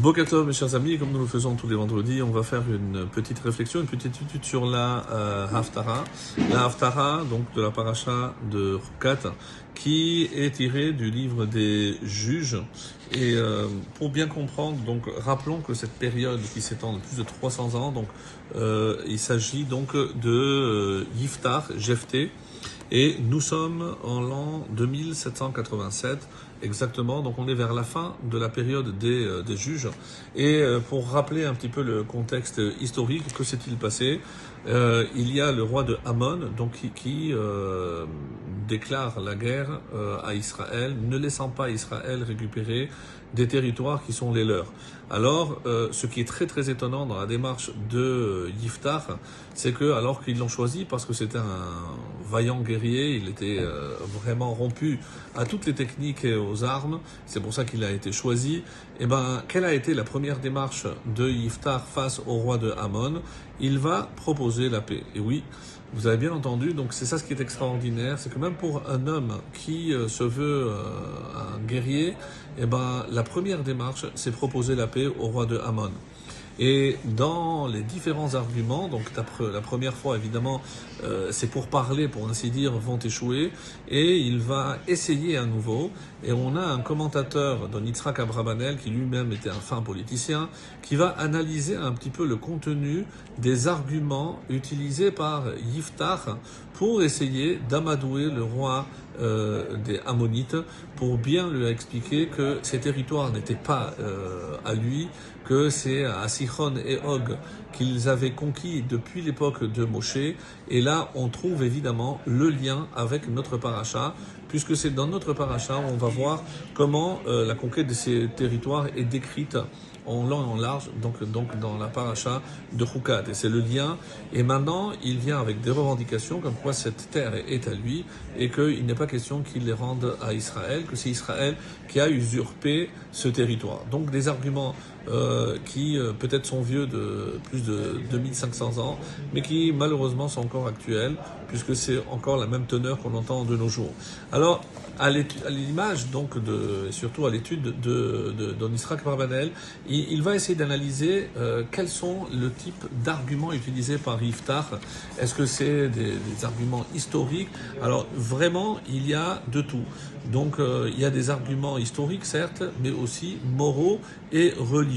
Bokatov, mes chers amis, comme nous le faisons tous les vendredis, on va faire une petite réflexion, une petite étude sur la euh, Haftara. La Haftara, donc de la paracha de Rukat, qui est tirée du livre des juges. Et euh, pour bien comprendre, donc rappelons que cette période qui s'étend de plus de 300 ans, donc euh, il s'agit donc de euh, Yiftar, Jefté, et nous sommes en l'an 2787 exactement, donc on est vers la fin de la période des, euh, des juges. Et euh, pour rappeler un petit peu le contexte historique, que s'est-il passé? Euh, Il y a le roi de Hamon, donc qui, déclare la guerre à Israël, ne laissant pas Israël récupérer des territoires qui sont les leurs. Alors, ce qui est très très étonnant dans la démarche de Yiftar, c'est que alors qu'ils l'ont choisi parce que c'était un vaillant guerrier, il était vraiment rompu à toutes les techniques et aux armes, c'est pour ça qu'il a été choisi. Et eh ben, quelle a été la première démarche de Yiftar face au roi de Hamon Il va proposer la paix. Et oui, vous avez bien entendu, donc c'est ça ce qui est extraordinaire, c'est que même pour un homme qui euh, se veut euh, un guerrier, eh ben, la première démarche, c'est proposer la paix au roi de Hamon. Et dans les différents arguments, donc la première fois évidemment, euh, c'est pour parler, pour ainsi dire, vont échouer, et il va essayer à nouveau. Et on a un commentateur, Don Yitzhak Abrabanel, qui lui-même était un fin politicien, qui va analyser un petit peu le contenu des arguments utilisés par Yiftar pour essayer d'amadouer le roi euh, des Ammonites pour bien lui expliquer que ces territoires n'étaient pas euh, à lui, que c'est à Sichon et Og qu'ils avaient conquis depuis l'époque de Moshe. Et là, on trouve évidemment le lien avec notre paracha, puisque c'est dans notre paracha où on va voir comment euh, la conquête de ces territoires est décrite en long large, donc, donc dans la paracha de Choukat. Et c'est le lien. Et maintenant, il vient avec des revendications comme quoi cette terre est à lui et qu'il n'est pas question qu'il les rende à Israël, que c'est Israël qui a usurpé ce territoire. Donc des arguments euh, qui euh, peut-être sont vieux de plus de 2500 ans, mais qui malheureusement sont encore actuels, puisque c'est encore la même teneur qu'on entend de nos jours. Alors, à l'image donc de, et surtout à l'étude de, de, de il, il, va essayer d'analyser euh, quels sont le type d'arguments utilisés par Iftar. Est-ce que c'est des, des, arguments historiques? Alors vraiment, il y a de tout. Donc euh, il y a des arguments historiques certes, mais aussi moraux et religieux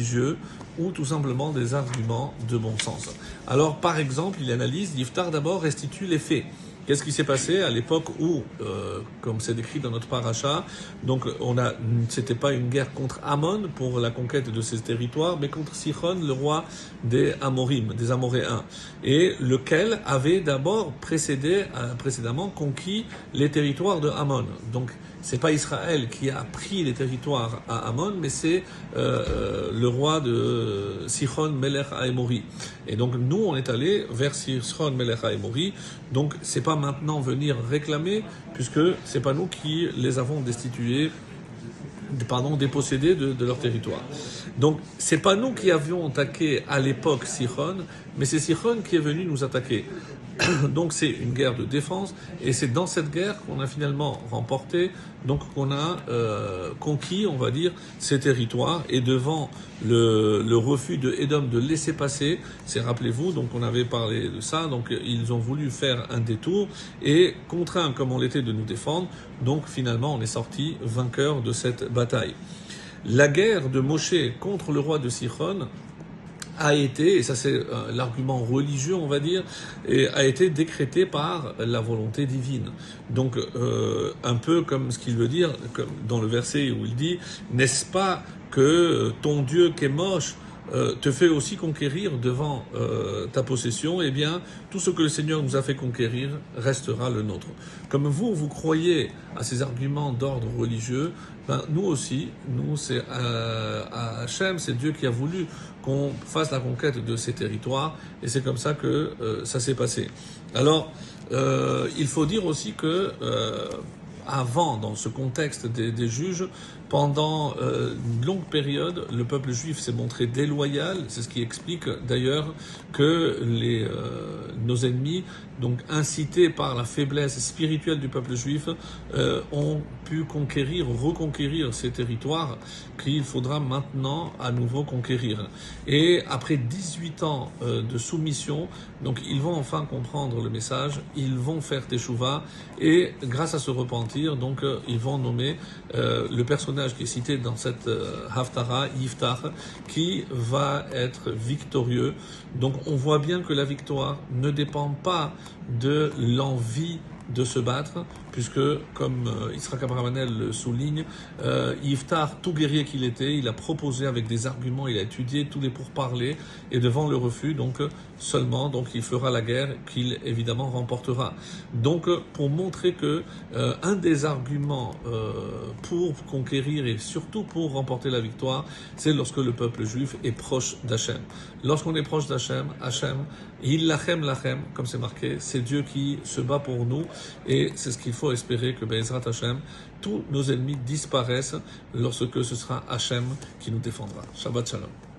ou tout simplement des arguments de bon sens. Alors par exemple, il analyse, Iftar d'abord restitue les faits. Qu'est-ce qui s'est passé à l'époque où, euh, comme c'est décrit dans notre paracha, donc on a, c'était pas une guerre contre Amon pour la conquête de ces territoires, mais contre Sichon, le roi des Amorim, des Amoréens, et lequel avait d'abord précédé, euh, précédemment conquis les territoires de Amon. Donc c'est pas Israël qui a pris les territoires à Amon, mais c'est euh, le roi de Sichon Melech Aemori. Et donc nous, on est allé vers Sichon Melech Aemori. Donc c'est pas maintenant venir réclamer, puisque c'est pas nous qui les avons destitués pardon, dépossédés de, leur territoire. Donc, c'est pas nous qui avions attaqué à l'époque Sichon, mais c'est Sichon qui est venu nous attaquer. donc, c'est une guerre de défense, et c'est dans cette guerre qu'on a finalement remporté, donc qu'on a euh, conquis, on va dire, ces territoires, et devant le, le refus de Edom de laisser passer, c'est rappelez-vous, donc on avait parlé de ça, donc ils ont voulu faire un détour, et contraints comme on l'était de nous défendre, donc finalement on est sorti vainqueur de cette bataille. La guerre de Moshe contre le roi de Sichon a été, et ça c'est euh, l'argument religieux on va dire, et a été décrétée par la volonté divine. Donc euh, un peu comme ce qu'il veut dire, comme dans le verset où il dit, n'est-ce pas que ton Dieu qui est moche euh, te fait aussi conquérir devant euh, ta possession, eh bien, tout ce que le Seigneur nous a fait conquérir restera le nôtre. Comme vous, vous croyez à ces arguments d'ordre religieux, ben, nous aussi, nous, c'est euh, à Hachem, c'est Dieu qui a voulu qu'on fasse la conquête de ces territoires, et c'est comme ça que euh, ça s'est passé. Alors, il faut dire aussi que avant, dans ce contexte des, juges, pendant euh, une longue période, le peuple juif s'est montré déloyal. C'est ce qui explique d'ailleurs que les, euh, nos ennemis, donc incités par la faiblesse spirituelle du peuple juif, euh, ont pu conquérir, reconquérir ces territoires qu'il faudra maintenant à nouveau conquérir. Et après 18 ans de soumission, donc ils vont enfin comprendre le message, ils vont faire teshuva et grâce à ce repentir, donc ils vont nommer le personnage qui est cité dans cette euh, Haftara, Yiftar, qui va être victorieux. Donc on voit bien que la victoire ne dépend pas de l'envie de se battre, puisque, comme euh, Isra le souligne, euh, Yiftar, tout guerrier qu'il était, il a proposé avec des arguments, il a étudié tous les pourparlers, et devant le refus, donc seulement, donc il fera la guerre qu'il évidemment remportera. Donc, pour montrer que euh, un des arguments euh, pour conquérir et surtout pour remporter la victoire, c'est lorsque le peuple juif est proche d'Hachem. Lorsqu'on est proche d'Hachem, Hachem, il lachem lachem, comme c'est marqué, c'est Dieu qui se bat pour nous, et c'est ce qu'il faut espérer que Bezrat Hachem, tous nos ennemis disparaissent lorsque ce sera Hachem qui nous défendra. Shabbat Shalom.